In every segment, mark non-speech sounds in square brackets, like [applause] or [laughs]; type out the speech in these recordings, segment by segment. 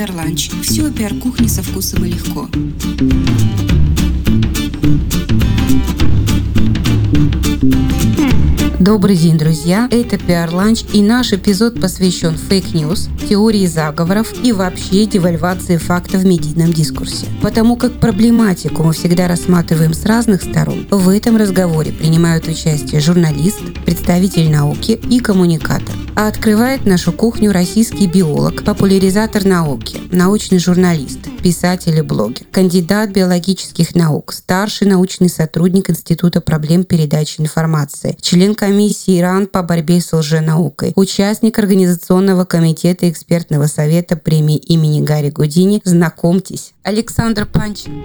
PR Lunch. Все о пиар-кухне со вкусом и легко. Добрый день, друзья! Это PR Lunch и наш эпизод посвящен фейк-ньюс, теории заговоров и вообще девальвации факта в медийном дискурсе. Потому как проблематику мы всегда рассматриваем с разных сторон, в этом разговоре принимают участие журналист, представитель науки и коммуникатор. А открывает нашу кухню российский биолог, популяризатор науки, научный журналист, писатель и блогер, кандидат биологических наук, старший научный сотрудник Института проблем передачи информации, член комиссии Иран по борьбе с лженаукой, участник Организационного комитета экспертного совета премии имени Гарри Гудини. Знакомьтесь, Александр Панчин.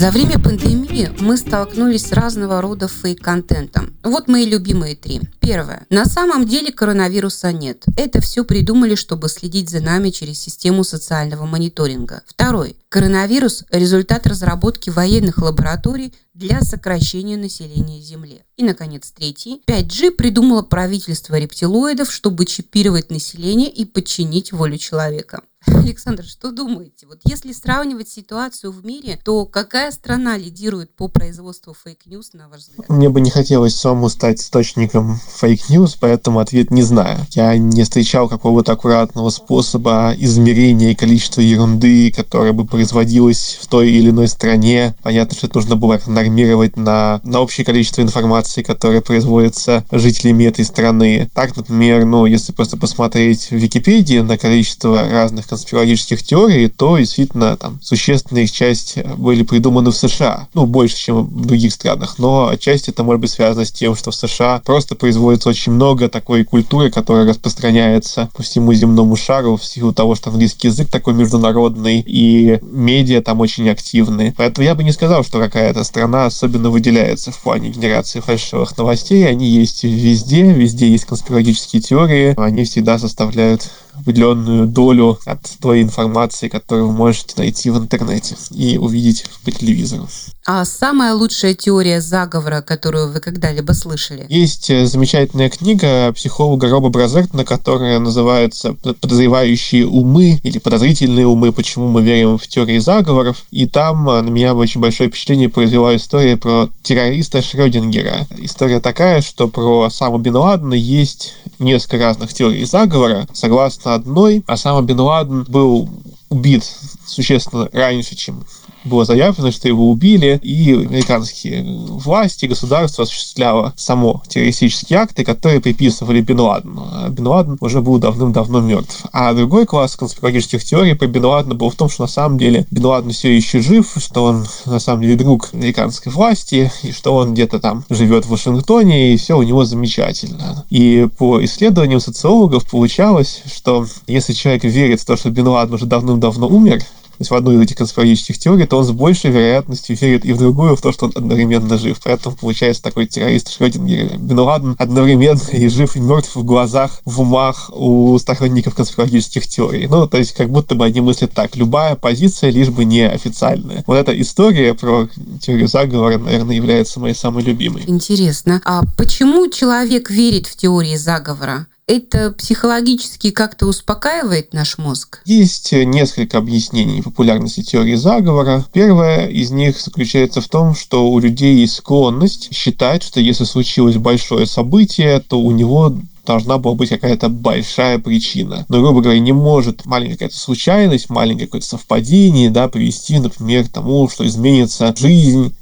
За время пандемии мы столкнулись с разного рода фейк-контентом. Вот мои любимые три. Первое. На самом деле коронавируса нет. Это все придумали, чтобы следить за нами через систему социального мониторинга. Второй. Коронавирус – результат разработки военных лабораторий для сокращения населения Земли. И, наконец, третий. 5G придумало правительство рептилоидов, чтобы чипировать население и подчинить волю человека. [laughs] Александр, что думаете? Вот если сравнивать ситуацию в мире, то какая страна лидирует по производству фейк-ньюс, на ваш взгляд? Мне бы не хотелось самому стать источником фейк-ньюс, поэтому ответ не знаю. Я не встречал какого-то аккуратного способа измерения количества ерунды, которая бы производилась в той или иной стране. Понятно, что это нужно было нормировать на, на общее количество информации, которая производится жителями этой страны. Так, например, ну, если просто посмотреть в Википедии на количество разных конспирологических теорий, то действительно там существенная их часть были придуманы в США. Ну, больше, чем в других странах. Но отчасти это может быть связано с тем, что в США просто производится очень много такой культуры, которая распространяется по всему земному шару в силу того, что английский язык такой международный, и медиа там очень активны. Поэтому я бы не сказал, что какая-то страна особенно выделяется в плане генерации фальшивых новостей. Они есть везде, везде есть конспирологические теории, они всегда составляют определенную долю от той информации, которую вы можете найти в интернете и увидеть по телевизору. А самая лучшая теория заговора, которую вы когда-либо слышали? Есть э, замечательная книга психолога Роба Бразертона, которая называется «Подозревающие умы» или «Подозрительные умы. Почему мы верим в теории заговоров». И там э, на меня очень большое впечатление произвела история про террориста Шрёдингера. История такая, что про Осаму Бен Ладена есть несколько разных теорий заговора. Согласно одной, Осама Бен Ладен был убит существенно раньше, чем было заявлено, что его убили, и американские власти, государство осуществляло само террористические акты, которые приписывали Бен Ладену. А Бен Ладен уже был давным-давно мертв. А другой класс конспирологических теорий про Бен Ладена был в том, что на самом деле Бен Ладен все еще жив, что он на самом деле друг американской власти, и что он где-то там живет в Вашингтоне, и все у него замечательно. И по исследованиям социологов получалось, что если человек верит в то, что Бен Ладен уже давным-давно умер, то есть в одну из этих конспирологических теорий, то он с большей вероятностью верит и в другую, в то, что он одновременно жив. Поэтому получается такой террорист Шрёдингер. Бен Ладен одновременно и жив, и мертв в глазах, в умах у сторонников конспирологических теорий. Ну, то есть как будто бы они мыслят так. Любая позиция, лишь бы не официальная. Вот эта история про теорию заговора, наверное, является моей самой любимой. Интересно. А почему человек верит в теории заговора? Это психологически как-то успокаивает наш мозг? Есть несколько объяснений популярности теории заговора. Первое из них заключается в том, что у людей есть склонность считать, что если случилось большое событие, то у него должна была быть какая-то большая причина. Но, грубо говоря, не может маленькая какая-то случайность, маленькое какое-то совпадение, да, привести, например, к тому, что изменится жизнь,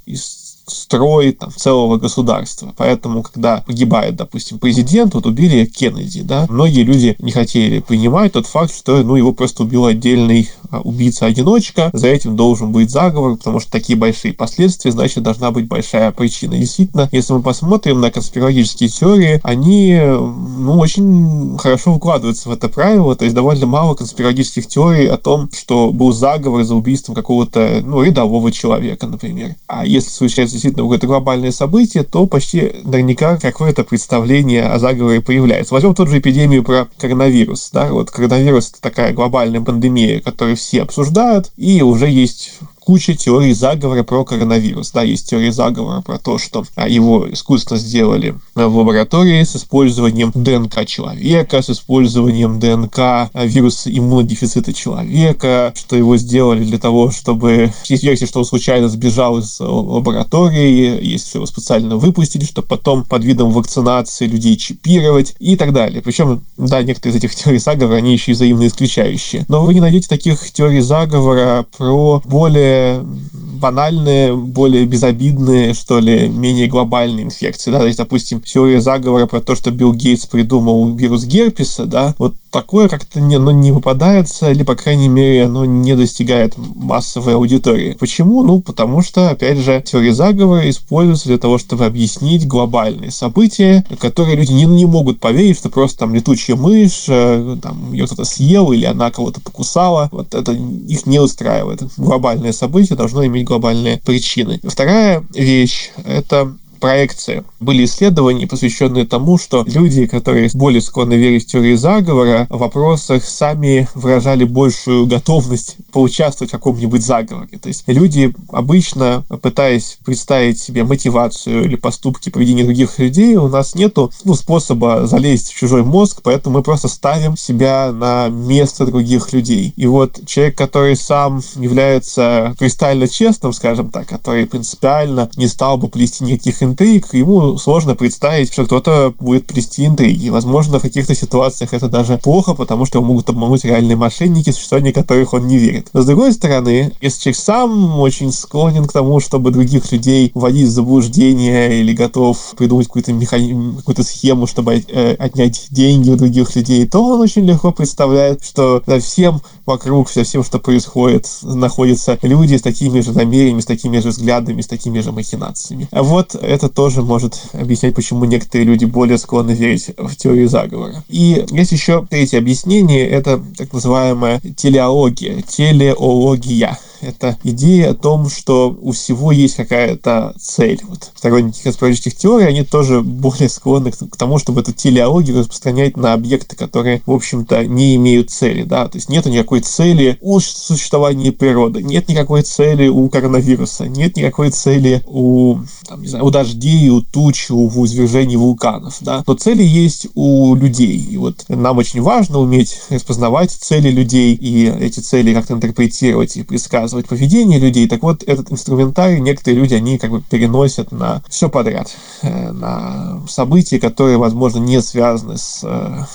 строй там, целого государства. Поэтому, когда погибает, допустим, президент, вот убили Кеннеди, да, многие люди не хотели принимать тот факт, что ну, его просто убил отдельный а, убийца-одиночка, за этим должен быть заговор, потому что такие большие последствия, значит, должна быть большая причина. Действительно, если мы посмотрим на конспирологические теории, они ну, очень хорошо вкладываются в это правило, то есть довольно мало конспирологических теорий о том, что был заговор за убийством какого-то ну, рядового человека, например. А если случается действительно какое-то глобальное событие, то почти наверняка какое-то представление о заговоре появляется. Возьмем тот же эпидемию про коронавирус. Да? Вот коронавирус – это такая глобальная пандемия, которую все обсуждают, и уже есть куча теорий заговора про коронавирус. Да, есть теория заговора про то, что а, его искусственно сделали в лаборатории с использованием ДНК человека, с использованием ДНК а, вируса иммунодефицита человека, что его сделали для того, чтобы... Есть версия, что он случайно сбежал из лаборатории, если его специально выпустили, чтобы потом под видом вакцинации людей чипировать и так далее. Причем, да, некоторые из этих теорий заговора, они еще и взаимно исключающие. Но вы не найдете таких теорий заговора про более банальные, более безобидные, что ли, менее глобальные инфекции. Да? То есть, допустим, теория заговора про то, что Билл Гейтс придумал вирус герпеса, да, вот такое как-то не, ну, не выпадается, или, по крайней мере, оно не достигает массовой аудитории. Почему? Ну, потому что, опять же, теория заговора используется для того, чтобы объяснить глобальные события, которые люди не, не могут поверить, что просто там летучая мышь, э, там, ее кто-то съел, или она кого-то покусала. Вот это их не устраивает. Глобальное событие должно иметь глобальные причины. Вторая вещь — это проекции. Были исследования, посвященные тому, что люди, которые более склонны верить в теории заговора, в вопросах сами выражали большую готовность поучаствовать в каком-нибудь заговоре. То есть люди обычно, пытаясь представить себе мотивацию или поступки поведения других людей, у нас нету ну, способа залезть в чужой мозг, поэтому мы просто ставим себя на место других людей. И вот человек, который сам является кристально честным, скажем так, который принципиально не стал бы плести никаких интриг, ему сложно представить, что кто-то будет плести интриги. Возможно, в каких-то ситуациях это даже плохо, потому что его могут обмануть реальные мошенники, существование которых он не верит. Но с другой стороны, если человек сам очень склонен к тому, чтобы других людей вводить в заблуждение или готов придумать какую-то механи... какую-то схему, чтобы э, отнять деньги у других людей, то он очень легко представляет, что за всем вокруг, за всем, что происходит, находятся люди с такими же намерениями, с такими же взглядами, с такими же махинациями. А вот это тоже может объяснять, почему некоторые люди более склонны верить в теорию заговора. И есть еще третье объяснение, это так называемая телеология, телеология это идея о том, что у всего есть какая-то цель. Вот сторонники конспирологических теорий, они тоже более склонны к тому, чтобы эту телеологию распространять на объекты, которые, в общем-то, не имеют цели. Да? То есть нет никакой цели у существования природы, нет никакой цели у коронавируса, нет никакой цели у, там, не знаю, у дождей, у туч, у извержений вулканов. Да? Но цели есть у людей. И вот нам очень важно уметь распознавать цели людей и эти цели как-то интерпретировать и предсказывать показывать поведение людей. Так вот, этот инструментарий некоторые люди, они как бы переносят на все подряд, э, на события, которые, возможно, не связаны с э,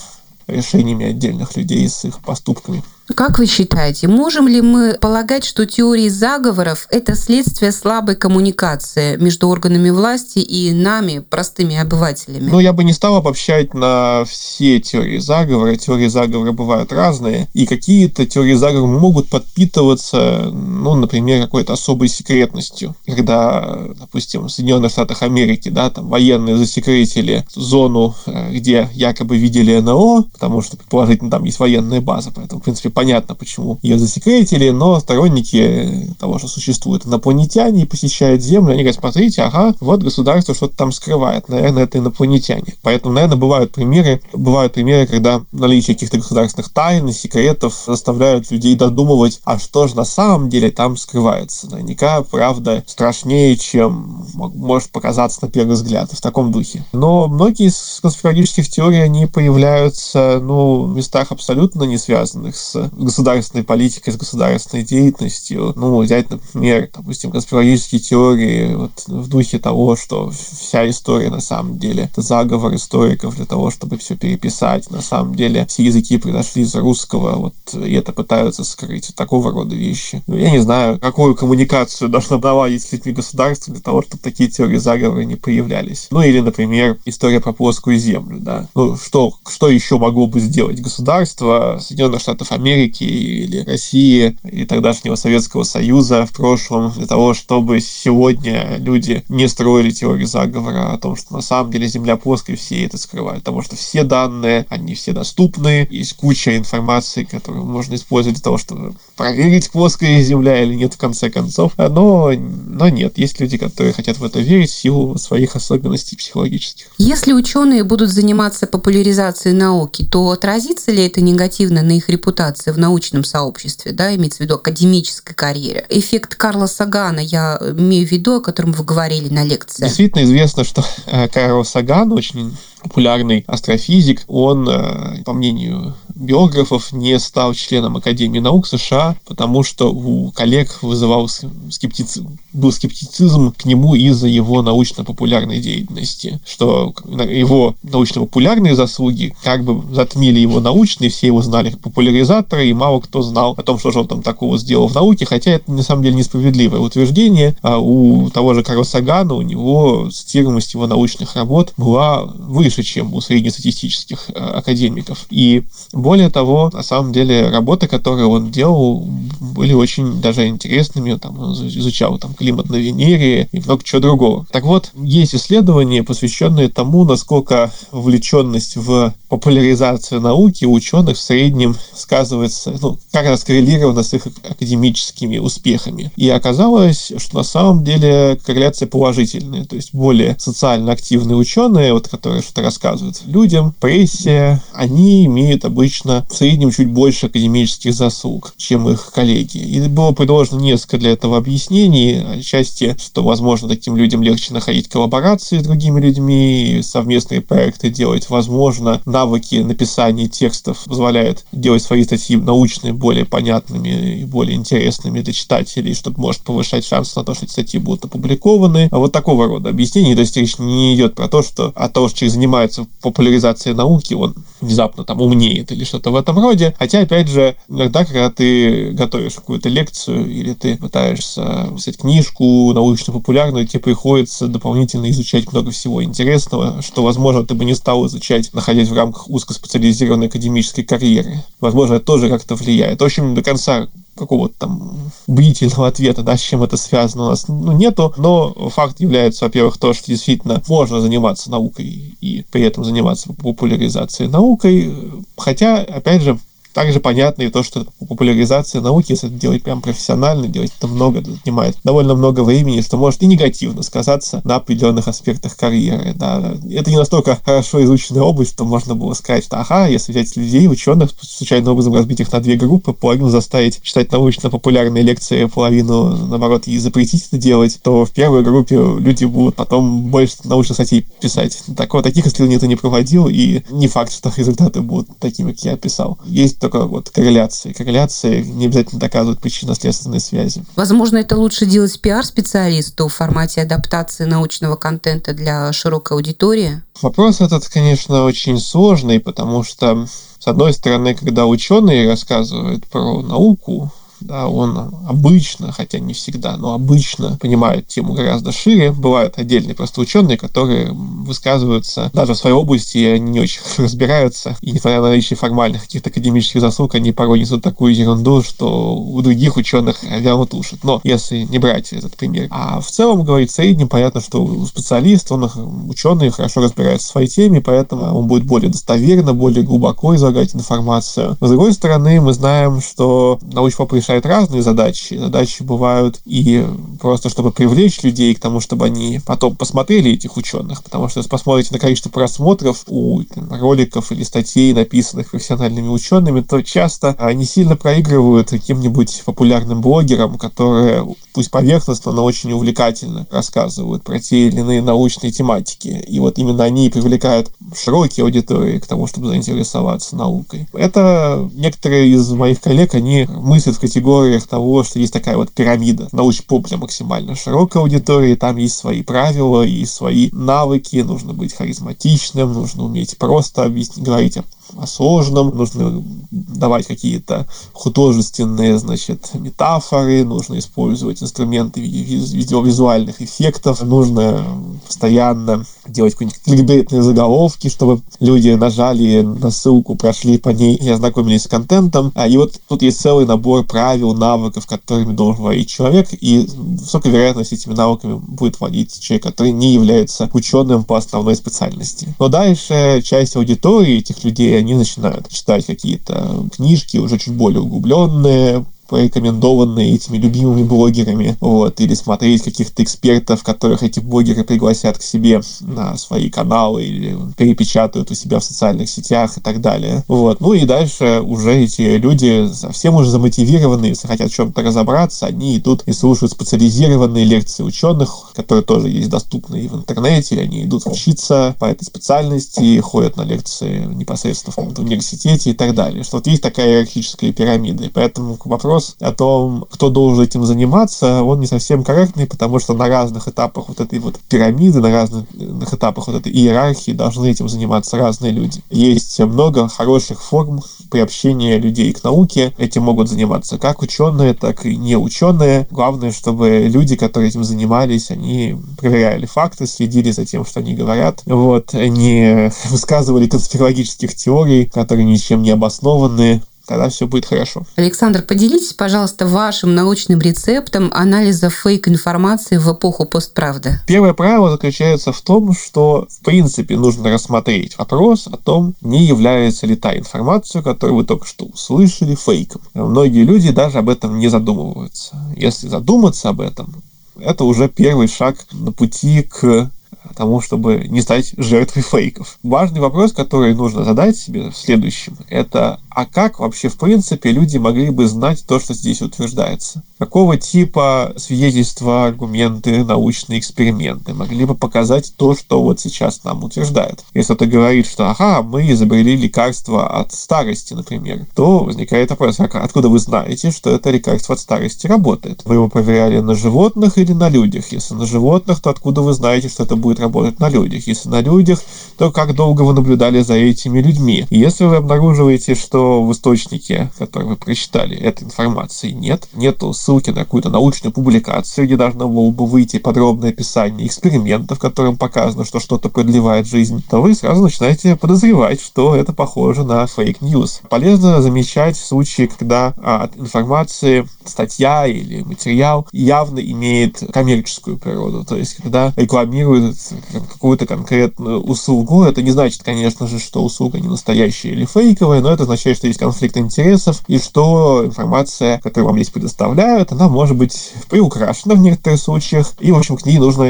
решениями отдельных людей, с их поступками. Как вы считаете, можем ли мы полагать, что теории заговоров – это следствие слабой коммуникации между органами власти и нами, простыми обывателями? Ну, я бы не стал обобщать на все теории заговора. Теории заговора бывают разные. И какие-то теории заговора могут подпитываться, ну, например, какой-то особой секретностью. Когда, допустим, в Соединенных Штатах Америки, да, там военные засекретили зону, э, где якобы видели НЛО, потому что, предположительно, там есть военная база, поэтому, в принципе, понятно, почему ее засекретили, но сторонники того, что существуют инопланетяне посещают Землю, они говорят, смотрите, ага, вот государство что-то там скрывает, наверное, это инопланетяне. Поэтому, наверное, бывают примеры, бывают примеры, когда наличие каких-то государственных тайн и секретов заставляют людей додумывать, а что же на самом деле там скрывается. Наверняка правда страшнее, чем может показаться на первый взгляд, в таком духе. Но многие из конспирологических теорий, они появляются, ну, в местах абсолютно не связанных с государственной политикой, с государственной деятельностью. Ну, взять, например, допустим, конспирологические теории вот, в духе того, что вся история на самом деле это заговор историков для того, чтобы все переписать. На самом деле все языки произошли из русского, вот, и это пытаются скрыть. Вот такого рода вещи. Ну, я не знаю, какую коммуникацию [laughs] должно наладить с людьми государства для того, чтобы такие теории заговора не появлялись. Ну, или, например, история про плоскую землю, да. Ну, что, что еще могло бы сделать государство Соединенных Штатов Америки Америки или России и тогдашнего Советского Союза в прошлом для того, чтобы сегодня люди не строили теории заговора о том, что на самом деле Земля плоская, все это скрывают, потому что все данные, они все доступны, есть куча информации, которую можно использовать для того, чтобы проверить, плоская Земля или нет в конце концов, но, но нет, есть люди, которые хотят в это верить в силу своих особенностей психологических. Если ученые будут заниматься популяризацией науки, то отразится ли это негативно на их репутации? Позиции в научном сообществе, да, имеется в виду академической карьере. Эффект Карла Сагана я имею в виду, о котором вы говорили на лекции. Действительно известно, что э, Карл Саган очень популярный астрофизик, он, э, по мнению биографов, не стал членом Академии наук США, потому что у коллег вызывал скептицизм, был скептицизм к нему из-за его научно-популярной деятельности, что его научно-популярные заслуги как бы затмили его научные, все его знали как популяризатора, и мало кто знал о том, что же он там такого сделал в науке, хотя это на самом деле несправедливое утверждение. А у того же Карла Сагана, у него цитируемость его научных работ была выше, чем у среднестатистических э, академиков. И более того, на самом деле, работы, которые он делал, были очень даже интересными. Там, он изучал там, климат на Венере и много чего другого. Так вот, есть исследования, посвященные тому, насколько вовлеченность в популяризацию науки ученых в среднем сказывается, ну, как раз коррелирована с их академическими успехами. И оказалось, что на самом деле корреляция положительная. То есть более социально активные ученые, вот, которые что-то рассказывают людям, прессе, они имеют обычно в среднем чуть больше академических заслуг, чем их коллеги. И было предложено несколько для этого объяснений. Отчасти, что, возможно, таким людям легче находить коллаборации с другими людьми, совместные проекты делать. Возможно, навыки написания текстов позволяют делать свои статьи научные более понятными и более интересными для читателей, чтобы может повышать шанс на то, что эти статьи будут опубликованы. А вот такого рода объяснений. То есть речь не идет про то, что от того, что человек занимается популяризацией науки, он внезапно там умнеет или что-то в этом роде. Хотя, опять же, иногда, когда ты готовишь какую-то лекцию или ты пытаешься писать книжку научно-популярную, тебе приходится дополнительно изучать много всего интересного, что, возможно, ты бы не стал изучать, находясь в рамках узкоспециализированной академической карьеры. Возможно, это тоже как-то влияет. В общем, до конца какого-то там бдительного ответа, да, с чем это связано, у нас ну, нету, но факт является, во-первых, то, что действительно можно заниматься наукой и при этом заниматься популяризацией наукой, хотя, опять же, также понятно и то, что популяризация науки, если это делать прям профессионально, делать это много, это занимает довольно много времени, что может и негативно сказаться на определенных аспектах карьеры. Да. Это не настолько хорошо изученная область, что можно было сказать, что ага, если взять людей, ученых, случайным образом разбить их на две группы, половину заставить читать научно-популярные лекции, половину, наоборот, и запретить это делать, то в первой группе люди будут потом больше научных статей писать. Такого, таких исследований это не проводил, и не факт, что результаты будут такими, как я описал. Есть только вот корреляции. Корреляции не обязательно доказывают причинно-следственные связи. Возможно, это лучше делать пиар-специалисту в формате адаптации научного контента для широкой аудитории? Вопрос этот, конечно, очень сложный, потому что, с одной стороны, когда ученые рассказывают про науку, да, он обычно, хотя не всегда, но обычно понимает тему гораздо шире. Бывают отдельные просто ученые, которые высказываются даже в своей области, и они не очень разбираются. И несмотря на наличие формальных каких-то академических заслуг, они порой несут такую ерунду, что у других ученых вяло ушат. Но если не брать этот пример. А в целом, говорить в среднем, понятно, что специалист, он ученый, хорошо разбирается в своей теме, поэтому он будет более достоверно, более глубоко излагать информацию. Но, с другой стороны, мы знаем, что научпоп решает разные задачи. Задачи бывают и просто, чтобы привлечь людей к тому, чтобы они потом посмотрели этих ученых. Потому что если посмотрите на количество просмотров у роликов или статей, написанных профессиональными учеными, то часто они сильно проигрывают каким-нибудь популярным блогерам, которые, пусть поверхностно, но очень увлекательно рассказывают про те или иные научные тематики. И вот именно они привлекают широкие аудитории к тому, чтобы заинтересоваться наукой. Это некоторые из моих коллег, они мыслят в категориях того, что есть такая вот пирамида научпоп для максимально широкой аудитории, там есть свои правила и свои навыки, нужно быть харизматичным, нужно уметь просто объяснить, говорить о сложном, нужно давать какие-то художественные, значит, метафоры, нужно использовать инструменты видеовизуальных эффектов, нужно постоянно делать какие-нибудь кликбейтные заголовки, чтобы люди нажали на ссылку, прошли по ней и ознакомились с контентом. А И вот тут есть целый набор правил, навыков, которыми должен владеть человек, и высокая вероятность этими навыками будет владеть человек, который не является ученым по основной специальности. Но дальше часть аудитории этих людей, они начинают читать какие-то книжки уже чуть более углубленные, порекомендованные этими любимыми блогерами, вот, или смотреть каких-то экспертов, которых эти блогеры пригласят к себе на свои каналы или перепечатают у себя в социальных сетях и так далее. Вот. Ну и дальше уже эти люди совсем уже замотивированные, если хотят в чем-то разобраться, они идут и слушают специализированные лекции ученых, которые тоже есть доступны и в интернете, они идут учиться по этой специальности, ходят на лекции непосредственно в университете и так далее. Что вот есть такая иерархическая пирамида. И поэтому вопрос о том, кто должен этим заниматься, он не совсем корректный, потому что на разных этапах вот этой вот пирамиды, на разных этапах вот этой иерархии должны этим заниматься разные люди. Есть много хороших форм приобщения людей к науке. Этим могут заниматься как ученые, так и не ученые. Главное, чтобы люди, которые этим занимались, они проверяли факты, следили за тем, что они говорят, вот, не [laughs] высказывали конспирологических теорий, которые ничем не обоснованы, тогда все будет хорошо. Александр, поделитесь, пожалуйста, вашим научным рецептом анализа фейк-информации в эпоху постправды. Первое правило заключается в том, что, в принципе, нужно рассмотреть вопрос о том, не является ли та информация, которую вы только что услышали, фейком. Многие люди даже об этом не задумываются. Если задуматься об этом, это уже первый шаг на пути к тому, чтобы не стать жертвой фейков. Важный вопрос, который нужно задать себе в следующем, это а как вообще в принципе люди могли бы знать то, что здесь утверждается? Какого типа свидетельства, аргументы, научные эксперименты могли бы показать то, что вот сейчас нам утверждают? Если кто-то говорит, что ага, мы изобрели лекарство от старости, например, то возникает вопрос, а откуда вы знаете, что это лекарство от старости работает? Вы его проверяли на животных или на людях? Если на животных, то откуда вы знаете, что это будет работать на людях? Если на людях, то как долго вы наблюдали за этими людьми? если вы обнаруживаете, что в источнике, который вы прочитали, этой информации нет. Нету ссылки на какую-то научную публикацию, где должно было бы выйти подробное описание экспериментов, в котором показано, что что-то продлевает жизнь, то вы сразу начинаете подозревать, что это похоже на фейк-ньюс. Полезно замечать случаи, когда а, от информации статья или материал явно имеет коммерческую природу. То есть, когда рекламируют какую-то конкретную услугу, это не значит, конечно же, что услуга не настоящая или фейковая, но это означает, что есть конфликт интересов, и что информация, которую вам здесь предоставляют, она может быть приукрашена в некоторых случаях, и, в общем, к ней нужно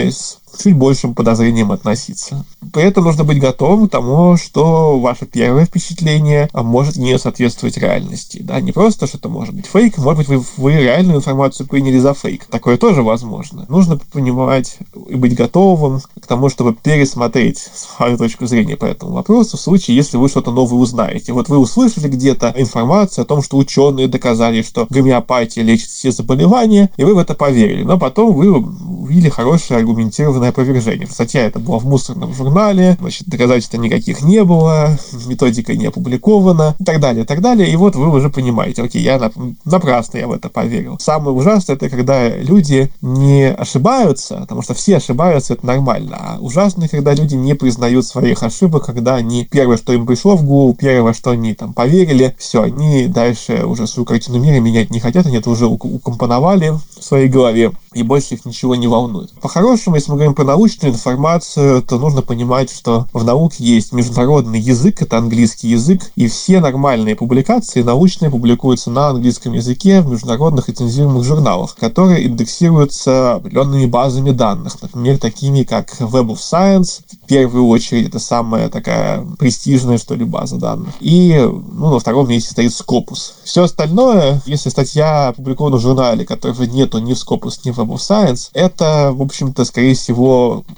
чуть большим подозрением относиться. При этом нужно быть готовым к тому, что ваше первое впечатление может не соответствовать реальности. Да? Не просто, что это может быть фейк, может быть, вы, вы реальную информацию приняли за фейк. Такое тоже возможно. Нужно понимать и быть готовым к тому, чтобы пересмотреть свою точку зрения по этому вопросу в случае, если вы что-то новое узнаете. Вот вы услышали где-то информацию о том, что ученые доказали, что гомеопатия лечит все заболевания, и вы в это поверили. Но потом вы увидели хорошее аргументированное полное опровержение. Статья это была в мусорном журнале, значит, доказательств никаких не было, методика не опубликована и так далее, и так далее. И вот вы уже понимаете, окей, я напрасно я в это поверил. Самое ужасное это когда люди не ошибаются, потому что все ошибаются, это нормально. А ужасно, когда люди не признают своих ошибок, когда они первое, что им пришло в голову, первое, что они там поверили, все, они дальше уже свою картину мира менять не хотят, они это уже укомпоновали в своей голове, и больше их ничего не волнует. По-хорошему, если мы говорим про научную информацию, то нужно понимать, что в науке есть международный язык, это английский язык, и все нормальные публикации научные публикуются на английском языке в международных рецензируемых журналах, которые индексируются определенными базами данных, например, такими как Web of Science, в первую очередь, это самая такая престижная, что ли, база данных. И ну, на втором месте стоит Scopus. Все остальное, если статья опубликована в журнале, которого нету ни в Scopus, ни в Web of Science, это, в общем-то, скорее всего,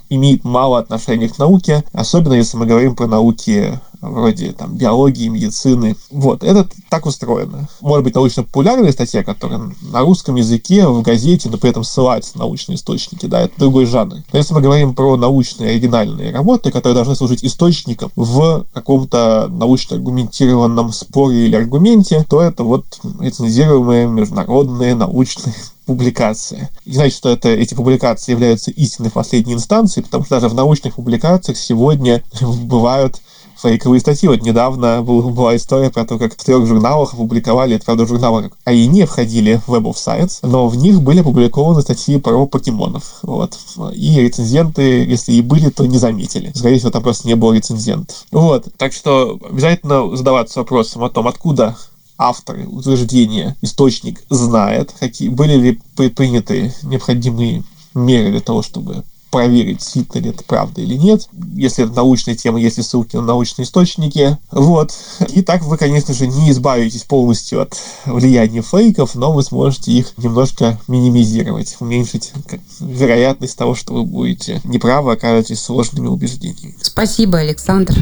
имеет мало отношения к науке, особенно если мы говорим про науки вроде там биологии, медицины. Вот, это так устроено. Может быть, научно-популярная статья, которая на русском языке, в газете, но при этом ссылается на научные источники, да, это другой жанр. Но если мы говорим про научные оригинальные работы, которые должны служить источником в каком-то научно-аргументированном споре или аргументе, то это вот рецензируемые международные научные [laughs] публикации. Не значит, что это, эти публикации являются истинной последней инстанцией, потому что даже в научных публикациях сегодня [laughs] бывают фейковые статьи. Вот недавно была история про то, как в трех журналах опубликовали, это, правда, журналы а и не входили в Web of Science, но в них были опубликованы статьи про покемонов. Вот. И рецензенты, если и были, то не заметили. Скорее всего, там просто не было рецензентов. Вот. Так что обязательно задаваться вопросом о том, откуда авторы утверждения источник знает, какие были ли предприняты необходимые меры для того, чтобы проверить, действительно ли это правда или нет. Если это научная тема, есть ли ссылки на научные источники. Вот. И так вы, конечно же, не избавитесь полностью от влияния фейков, но вы сможете их немножко минимизировать, уменьшить вероятность того, что вы будете неправы, окажетесь сложными убеждениями. Спасибо, Александр.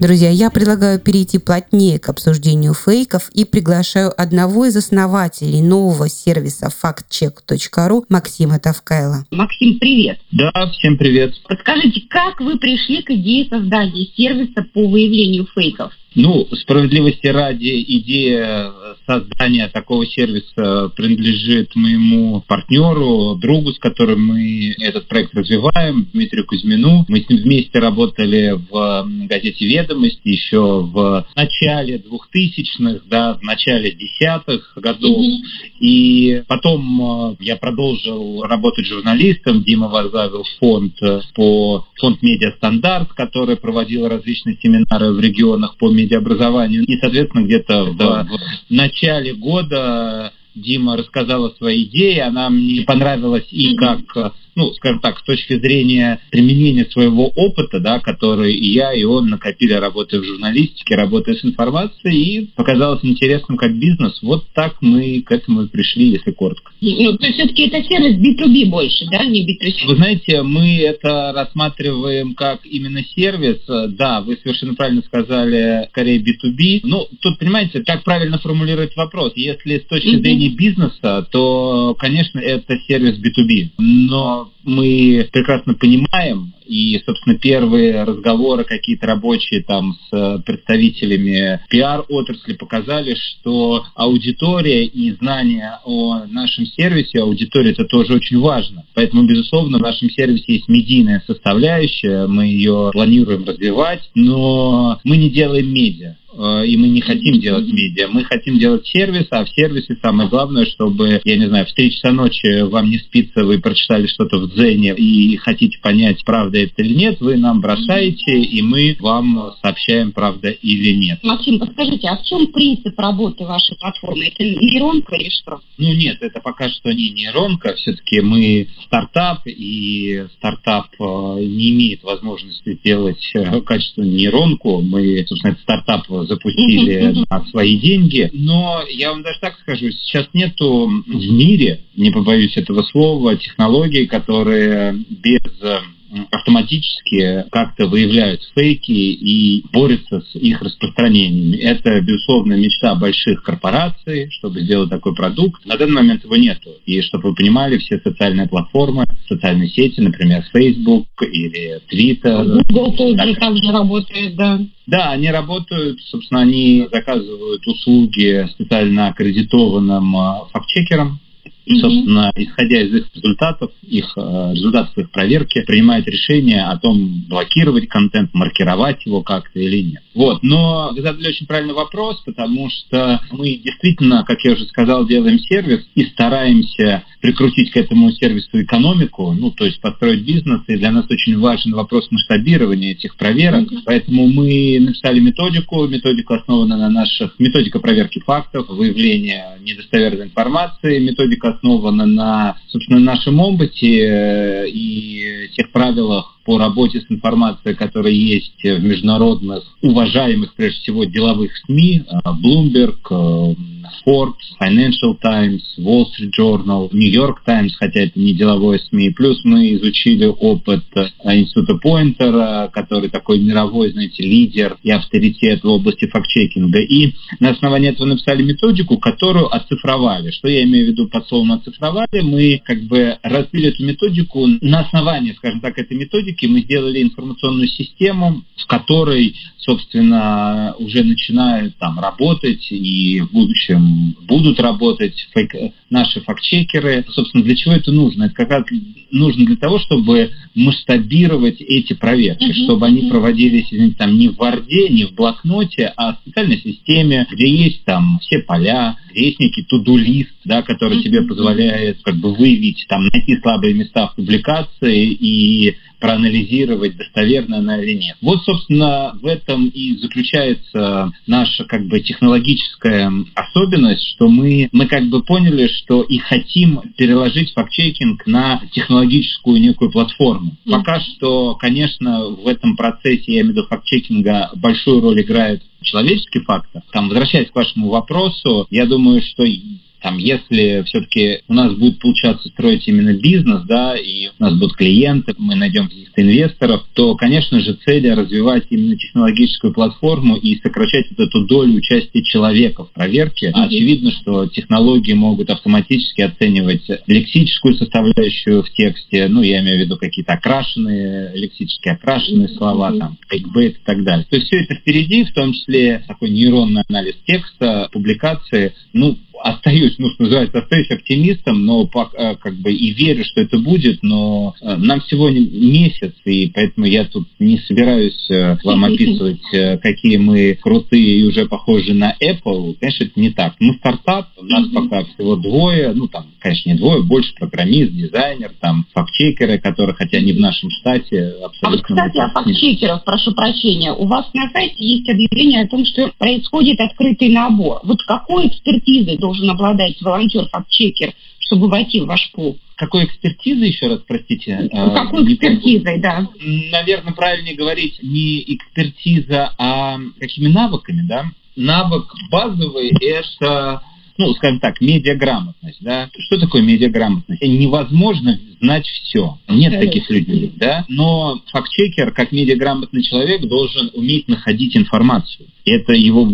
Друзья, я предлагаю перейти плотнее к обсуждению фейков и приглашаю одного из основателей нового сервиса factcheck.ru Максима Тавкайла. Максим, привет. Да, всем привет. Подскажите, как вы пришли к идее создания сервиса по выявлению фейков? Ну, справедливости ради, идея создания такого сервиса принадлежит моему партнеру, другу, с которым мы этот проект развиваем, Дмитрию Кузьмину. Мы с ним вместе работали в газете «Ведомости» еще в начале 2000-х, да, в начале десятых годов. Mm-hmm. И потом э, я продолжил работать журналистом. Дима возглавил фонд э, по фонд «Медиа Стандарт», который проводил различные семинары в регионах по медиаобразованию. И, соответственно, где-то в, в начале года Дима рассказала свои идеи, она мне понравилась и как ну, скажем так, с точки зрения применения своего опыта, да, который и я, и он накопили, работая в журналистике, работая с информацией, и показалось интересным как бизнес. Вот так мы к этому и пришли, если коротко. Ну, то есть все-таки это сервис B2B больше, да, не B2C? Вы знаете, мы это рассматриваем как именно сервис. Да, вы совершенно правильно сказали, скорее B2B. Ну, тут, понимаете, как правильно формулировать вопрос. Если с точки mm-hmm. Зрения бизнеса, то, конечно, это сервис B2B. Но мы прекрасно понимаем, и, собственно, первые разговоры какие-то рабочие там с представителями пиар-отрасли показали, что аудитория и знания о нашем сервисе, аудитория это тоже очень важно. Поэтому, безусловно, в нашем сервисе есть медийная составляющая, мы ее планируем развивать, но мы не делаем медиа. Э, и мы не хотим делать медиа, мы хотим делать сервис, а в сервисе самое главное, чтобы, я не знаю, в 3 часа ночи вам не спится, вы прочитали что-то в Дзене и хотите понять, правда это или нет, вы нам бросаете, и мы вам сообщаем, правда или нет. Максим, подскажите, а в чем принцип работы вашей платформы? Это нейронка или что? Ну нет, это пока что не нейронка, все-таки мы стартап, и стартап э, не имеет возможности сделать э, качественную нейронку. Мы, собственно, этот стартап запустили на свои деньги. Но я вам даже так скажу, сейчас нету в мире, не побоюсь этого слова, технологий, которые без автоматически как-то выявляют фейки и борются с их распространением. Это, безусловно, мечта больших корпораций, чтобы сделать такой продукт. На данный момент его нету. И чтобы вы понимали, все социальные платформы, социальные сети, например, Facebook или Twitter. Google тоже так, также работает, да. Да, они работают, собственно, они заказывают услуги специально аккредитованным а, фактчекерам, и, собственно, исходя из их результатов, их э, результатов их проверки, принимает решение о том, блокировать контент, маркировать его как-то или нет. Вот, но вы задали очень правильный вопрос, потому что мы действительно, как я уже сказал, делаем сервис и стараемся прикрутить к этому сервису экономику, ну, то есть построить бизнес, и для нас очень важен вопрос масштабирования этих проверок, mm-hmm. поэтому мы написали методику, методика основана на наших, методика проверки фактов, выявления недостоверной информации, методика основана на, собственно, нашем опыте э, и тех правилах, по работе с информацией, которая есть в международных, уважаемых, прежде всего, деловых СМИ, э, Bloomberg, э, Forbes, Financial Times, Wall Street Journal, New York Times, хотя это не деловое СМИ. Плюс мы изучили опыт э, Института Пойнтера, который такой мировой, знаете, лидер и авторитет в области фактчекинга. И на основании этого написали методику, которую оцифровали. Что я имею в виду под словом оцифровали? Мы как бы разбили эту методику на основании, скажем так, этой методики мы сделали информационную систему, в которой, собственно, уже начинают там работать и в будущем будут работать фейк, наши фактчекеры. Собственно, для чего это нужно? Это как раз нужно для того, чтобы масштабировать эти проверки, uh-huh, чтобы uh-huh. они проводились извините, там не в Варде, не в блокноте, а в специальной системе, где есть там все поля, Есть некий туду-лист, да, который тебе позволяет как бы выявить, там, найти слабые места в публикации и проанализировать, достоверно она или нет. Вот, собственно, в этом и заключается наша как бы технологическая особенность, что мы, мы как бы поняли, что и хотим переложить фактчекинг на технологическую некую платформу. Mm-hmm. Пока что, конечно, в этом процессе, я имею в виду фактчекинга, большую роль играет человеческий фактор. Там, возвращаясь к вашему вопросу, я думаю, что там, если все-таки у нас будет получаться строить именно бизнес, да, и у нас будут клиенты, мы найдем каких-то инвесторов, то, конечно же, цель развивать именно технологическую платформу и сокращать вот эту долю участия человека в проверке. Mm-hmm. Очевидно, что технологии могут автоматически оценивать лексическую составляющую в тексте, ну, я имею в виду какие-то окрашенные, лексически окрашенные mm-hmm. слова, там, clickbait и так далее. То есть все это впереди, в том числе такой нейронный анализ текста, публикации, ну, остаюсь, ну, что называется, остаюсь оптимистом, но пока, как бы и верю, что это будет, но э, нам всего месяц, и поэтому я тут не собираюсь э, вам [laughs] описывать, э, какие мы крутые и уже похожи на Apple. Конечно, это не так. Мы стартап, у нас пока всего двое, ну, там, конечно, не двое, больше программист, дизайнер, там, фактчекеры, которые, хотя не в нашем штате, абсолютно... А вот, кстати, о фактчекерах, прошу прощения. У вас на сайте есть объявление о том, что происходит открытый набор. Вот какой экспертизой должен обладать волонтер-фактчекер, чтобы войти в ваш пул? Какой экспертизой, еще раз, простите? Ну, какой экспертизой, да. Наверное, правильнее говорить не экспертиза, а какими навыками, да? Навык базовый – это ну, скажем так, медиаграмотность, да. Что такое медиаграмотность? Невозможно знать все. Нет таких людей, да. Но фактчекер, как медиаграмотный человек, должен уметь находить информацию. Это его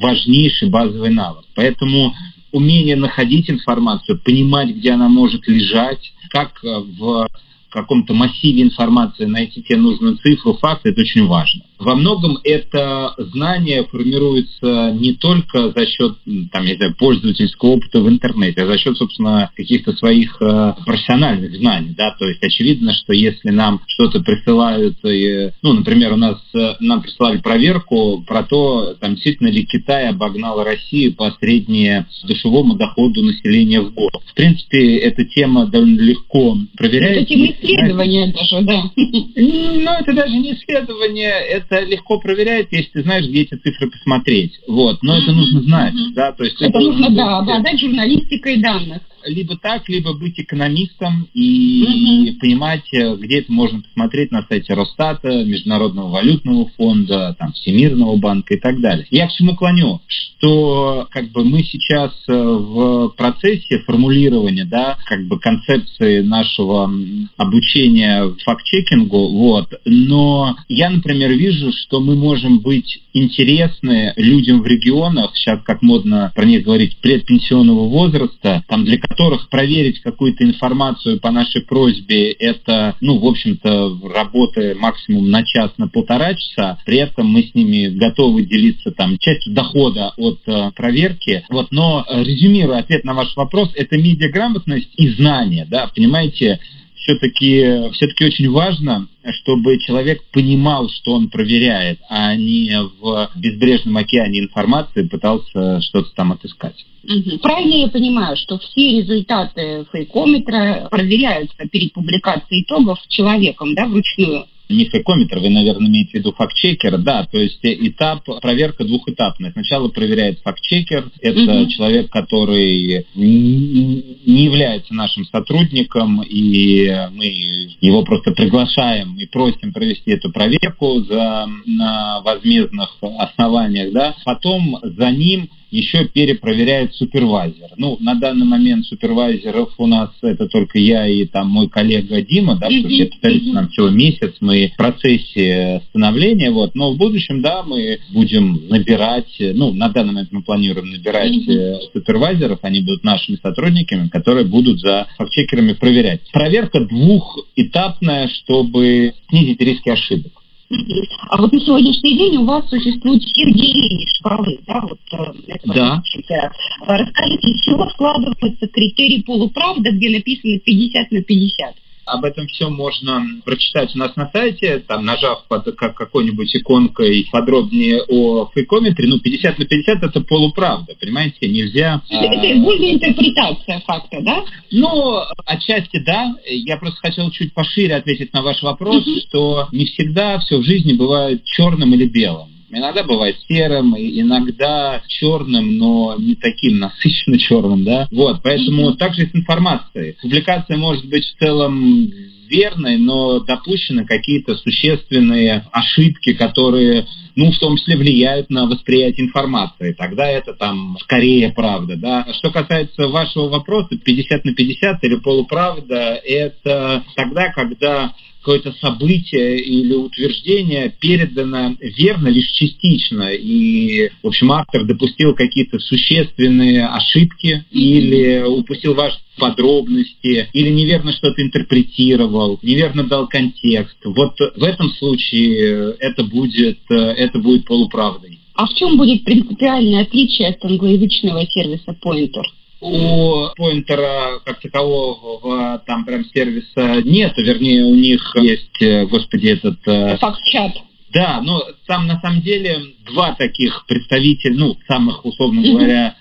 важнейший базовый навык. Поэтому умение находить информацию, понимать, где она может лежать, как в каком-то массиве информации найти тебе нужную цифру, факт, это очень важно. Во многом это знание формируется не только за счет там, я знаю, пользовательского опыта в интернете, а за счет, собственно, каких-то своих э, профессиональных знаний. Да? То есть очевидно, что если нам что-то присылают, и, ну, например, у нас э, нам прислали проверку про то, там, действительно ли Китай обогнал Россию по среднедушевому доходу населения в год. В принципе, эта тема довольно легко проверяется. Это тема исследования даже, да. Ну, это даже не исследование, это это легко проверяется, если ты знаешь, где эти цифры посмотреть. Вот. Но mm-hmm. это нужно знать. Mm-hmm. Да? То есть это, это нужно, да, обладать журналистикой данных либо так, либо быть экономистом и угу. понимать, э, где это можно посмотреть на сайте Росстата, Международного валютного фонда, там, Всемирного банка и так далее. Я к чему клоню? Что как бы мы сейчас э, в процессе формулирования, да, как бы концепции нашего обучения факт-чекингу, вот, но я, например, вижу, что мы можем быть интересны людям в регионах, сейчас как модно про них говорить, предпенсионного возраста, там для которых проверить какую-то информацию по нашей просьбе, это, ну, в общем-то, работа максимум на час, на полтора часа. При этом мы с ними готовы делиться там частью дохода от э, проверки. Вот, но э, резюмируя ответ на ваш вопрос, это медиаграмотность и знание, да, понимаете, все-таки все-таки очень важно, чтобы человек понимал, что он проверяет, а не в безбрежном океане информации пытался что-то там отыскать. Правильно я понимаю, что все результаты фейкометра проверяются перед публикацией итогов человеком, да, вручную? Не фейкометр, вы, наверное, имеете в виду фактчекер, да, то есть этап, проверка двухэтапная. Сначала проверяет фактчекер, это угу. человек, который не является нашим сотрудником, и мы его просто приглашаем и просим провести эту проверку за, на возмездных основаниях, да. Потом за ним еще перепроверяет супервайзер. Ну, на данный момент супервайзеров у нас это только я и там мой коллега Дима, да, потому что, повторюсь, нам всего месяц, мы в процессе становления, вот, но в будущем, да, мы будем набирать, ну, на данный момент мы планируем набирать mm супервайзеров, они будут нашими сотрудниками, которые будут за фактчекерами проверять. Проверка двухэтапная, чтобы снизить риски ошибок. А вот на сегодняшний день у вас существует семь делений шкалы, да, вот э, этого да. Расскажите, из чего складывается критерий полуправда, где написано 50 на 50? Об этом все можно прочитать у нас на сайте, там, нажав под какой-нибудь иконкой подробнее о фейкометре. Ну, 50 на 50 это полуправда, понимаете? Нельзя... Это более интерпретация факта, да? Ну, отчасти да. Я просто хотел чуть пошире ответить на ваш вопрос, mm-hmm. что не всегда все в жизни бывает черным или белым. Иногда бывает серым, иногда черным, но не таким насыщенно черным, да. Вот, поэтому mm-hmm. также с информацией. Публикация может быть в целом верной, но допущены какие-то существенные ошибки, которые ну, в том числе влияют на восприятие информации. Тогда это там скорее правда, да. Что касается вашего вопроса, 50 на 50 или полуправда, это тогда, когда какое-то событие или утверждение передано верно лишь частично, и, в общем, автор допустил какие-то существенные ошибки или упустил важные подробности, или неверно что-то интерпретировал, неверно дал контекст. Вот в этом случае это будет, это будет полуправдой. А в чем будет принципиальное отличие от англоязычного сервиса Pointer? У поинтера как такового там прям сервиса нет, вернее у них есть, э, господи, этот... Э, Факт-чат. Да, но там на самом деле два таких представителя, ну, самых, условно говоря,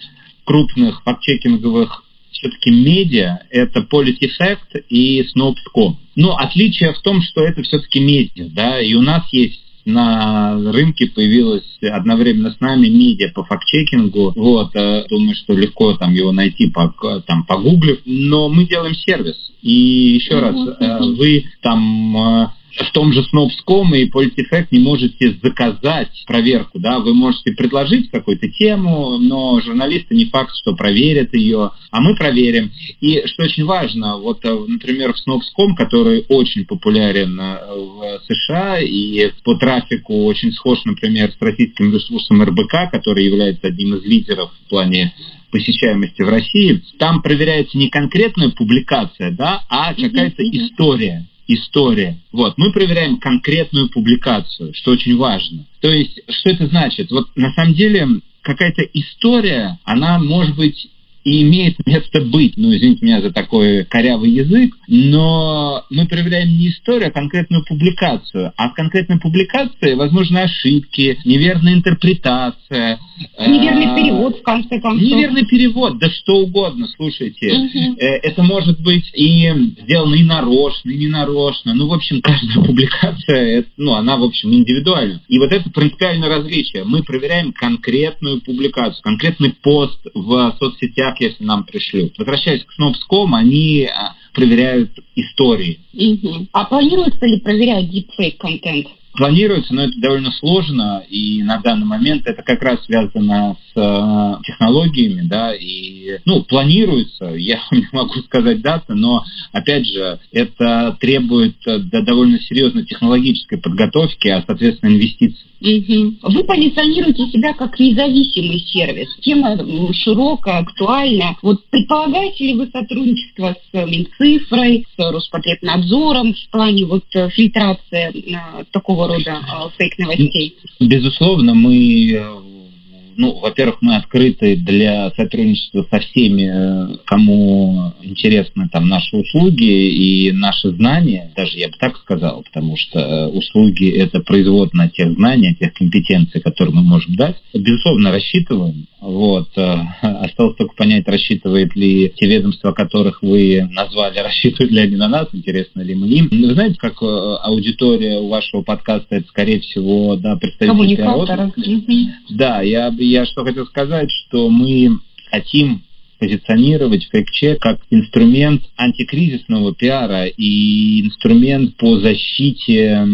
крупных фактчекинговых все-таки медиа – это PolitiFact и Snopes.com. Но отличие в том, что это все-таки медиа, да, и у нас есть на рынке появилась одновременно с нами медиа по фактчекингу. Вот, э, думаю, что легко там его найти по, там, погуглив. Но мы делаем сервис. И еще раз, э, вы там э, в том же Snopes.com и Politifact не можете заказать проверку, да, вы можете предложить какую-то тему, но журналисты не факт, что проверят ее, а мы проверим. И что очень важно, вот, э, например, в Snopes.com, который очень популярен э, в США и по трафику очень схож, например, с российским ресурсом РБК, который является одним из лидеров в плане посещаемости в России, там проверяется не конкретная публикация, да, а какая-то история история. Вот, мы проверяем конкретную публикацию, что очень важно. То есть, что это значит? Вот на самом деле какая-то история, она может быть и имеет место быть. Ну, извините меня за такой корявый язык, но мы проверяем не историю, а конкретную публикацию. А в конкретной публикации возможны ошибки, неверная интерпретация. Неверный э, перевод, в конце концов. Неверный перевод, да что угодно, слушайте. Угу. Это может быть и сделано и нарочно, и ненарочно. Ну, в общем, [laughs] каждая публикация, ну, она, в общем, индивидуальна. И вот это принципиальное различие. Мы проверяем конкретную публикацию, конкретный пост в соцсетях, если нам пришлют. Возвращаясь к Snopes.com, они а, проверяют истории. Угу. А планируется ли проверять deepfake контент? Планируется, но это довольно сложно, и на данный момент это как раз связано с э, технологиями, да, и, ну, планируется, [laughs] я не могу сказать даты, но, опять же, это требует э, да, довольно серьезной технологической подготовки, а, соответственно, инвестиций. Угу. Вы позиционируете себя как независимый сервис. Тема широкая, актуальная. Вот предполагаете ли вы сотрудничество с Минцифрой, с Роспотребнадзором в плане вот э, фильтрации э, такого рода э, фейк-новостей? Безусловно, мы э, ну, во-первых, мы открыты для сотрудничества со всеми, э, кому интересны там наши услуги и наши знания, даже я бы так сказал, потому что э, услуги – это производно тех знаний, тех компетенций, которые мы можем дать. Безусловно, рассчитываем. Вот. Э, [laughs] осталось только понять, рассчитывает ли те ведомства, которых вы назвали, [laughs] рассчитывают ли они на нас, интересно ли мы им. Вы знаете, как аудитория у вашего подкаста, это, скорее всего, да, представители народа. Да, я я что хотел сказать, что мы хотим позиционировать фейк-чек как инструмент антикризисного пиара и инструмент по защите э,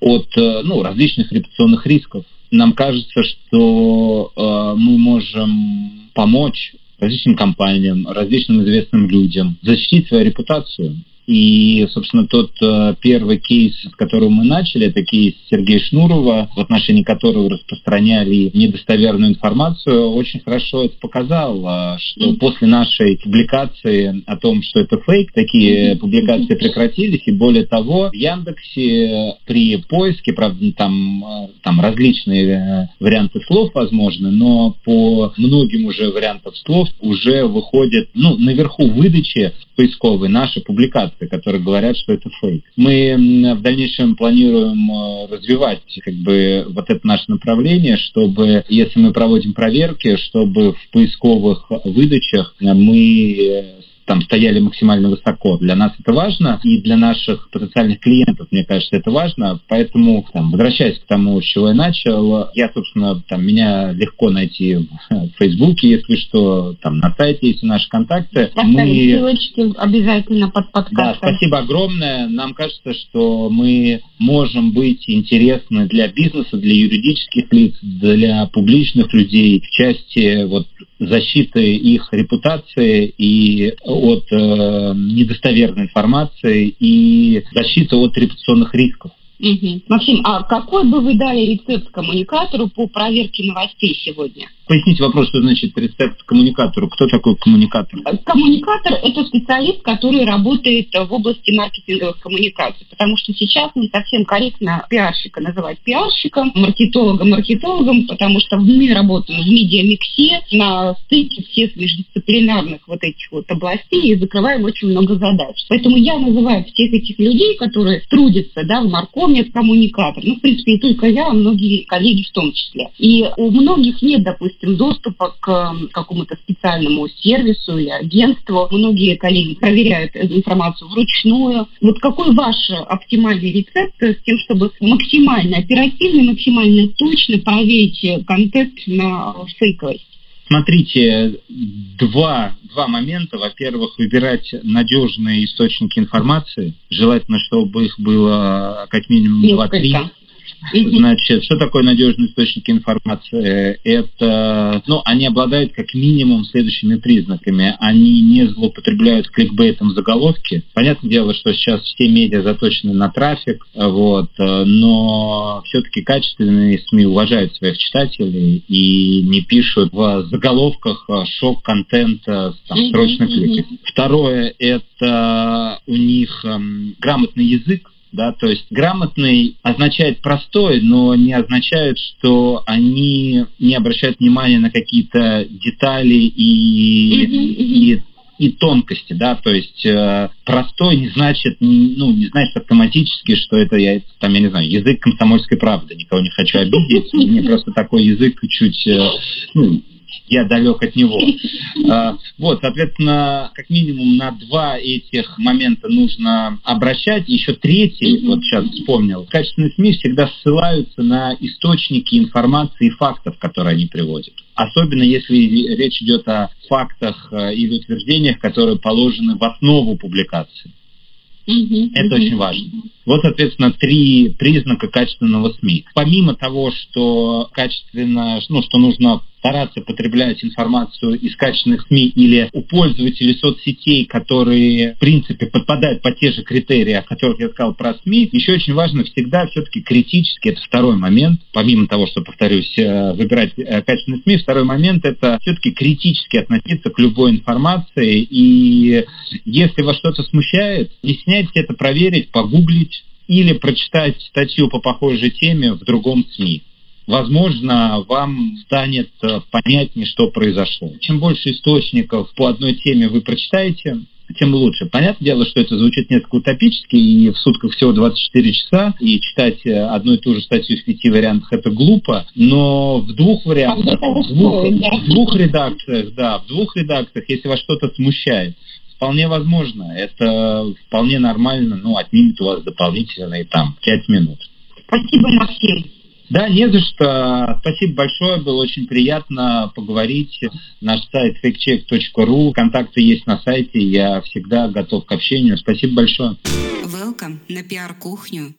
от э, ну, различных репутационных рисков. Нам кажется, что э, мы можем помочь различным компаниям, различным известным людям защитить свою репутацию. И, собственно, тот э, первый кейс, с которого мы начали, это кейс Сергея Шнурова, в отношении которого распространяли недостоверную информацию, очень хорошо это показал, э, что mm-hmm. после нашей публикации о том, что это фейк, такие mm-hmm. публикации прекратились, и более того, в Яндексе при поиске, правда, там, э, там различные э, варианты слов возможны, но по многим уже вариантам слов уже выходит, ну, наверху выдачи поисковые наши публикации, которые говорят, что это фейк. Мы в дальнейшем планируем э, развивать как бы вот это наше направление, чтобы, если мы проводим проверки, чтобы в поисковых выдачах мы там стояли максимально высоко. Для нас это важно, и для наших потенциальных клиентов, мне кажется, это важно. Поэтому, там, возвращаясь к тому, с чего я начал, я, собственно, там, меня легко найти в [laughs] Фейсбуке, если что, там, на сайте есть наши контакты. мы... ссылочки обязательно под подкастом. Да, спасибо огромное. Нам кажется, что мы можем быть интересны для бизнеса, для юридических лиц, для публичных людей в части вот защиты их репутации и от э, недостоверной информации и защиты от репутационных рисков. Угу. Максим, а какой бы вы дали рецепт коммуникатору по проверке новостей сегодня? Поясните вопрос, что значит рецепт коммуникатору. Кто такой коммуникатор? Коммуникатор – это специалист, который работает в области маркетинговых коммуникаций, потому что сейчас не совсем корректно пиарщика называть пиарщиком, маркетолога маркетологом, потому что мы работаем в медиамиксе на стыке всех междисциплинарных вот этих вот областей и закрываем очень много задач. Поэтому я называю всех этих людей, которые трудятся да, в маркоме, коммуникатор. Ну, в принципе, не только я, а многие коллеги в том числе. И у многих нет, допустим, допустим, доступа к какому-то специальному сервису или агентству. Многие коллеги проверяют эту информацию вручную. Вот какой ваш оптимальный рецепт с тем, чтобы максимально оперативно, максимально точно проверить контент на фейковость? Смотрите, два, два момента. Во-первых, выбирать надежные источники информации. Желательно, чтобы их было как минимум два-три. Значит, что такое надежный источник информации? Это, ну, они обладают как минимум следующими признаками. Они не злоупотребляют кликбейтом в заголовке. Понятное дело, что сейчас все медиа заточены на трафик, вот, но все-таки качественные СМИ уважают своих читателей и не пишут в заголовках шок-контент там, срочно кликать. Второе, это у них эм, грамотный язык, да, то есть грамотный означает простой, но не означает, что они не обращают внимания на какие-то детали и, и и тонкости, да, то есть э, простой не значит, ну, не значит автоматически, что это, я, там, я не знаю, язык комсомольской правды, никого не хочу обидеть, мне просто такой язык чуть, э, ну, я далек от него. [laughs] А, вот, соответственно, как минимум на два этих момента нужно обращать. Еще третий, вот сейчас вспомнил, качественные СМИ всегда ссылаются на источники информации и фактов, которые они приводят. Особенно если речь идет о фактах э, или утверждениях, которые положены в основу публикации. Это очень важно. Вот, соответственно, три признака качественного СМИ. Помимо того, что качественно, ну, что нужно стараться потреблять информацию из качественных СМИ или у пользователей соцсетей, которые, в принципе, подпадают по те же критерии, о которых я сказал про СМИ, еще очень важно всегда все-таки критически, это второй момент, помимо того, что, повторюсь, э, выбирать э, качественные СМИ, второй момент это все-таки критически относиться к любой информации, и если вас что-то смущает, не стесняйтесь это проверить, погуглить, или прочитать статью по похожей теме в другом СМИ возможно, вам станет э, понятнее, что произошло. Чем больше источников по одной теме вы прочитаете, тем лучше. Понятное дело, что это звучит несколько утопически, и в сутках всего 24 часа, и читать э, одну и ту же статью в пяти вариантах это глупо, но в двух вариантах, в двух, в двух редакциях, да, в двух редакциях, если вас что-то смущает, вполне возможно, это вполне нормально, ну, отнимет у вас дополнительные там 5 минут. Спасибо, Максим. Да, не за что. Спасибо большое, было очень приятно поговорить. Наш сайт fakecheck.ru, контакты есть на сайте, я всегда готов к общению. Спасибо большое. Welcome на пиар-кухню.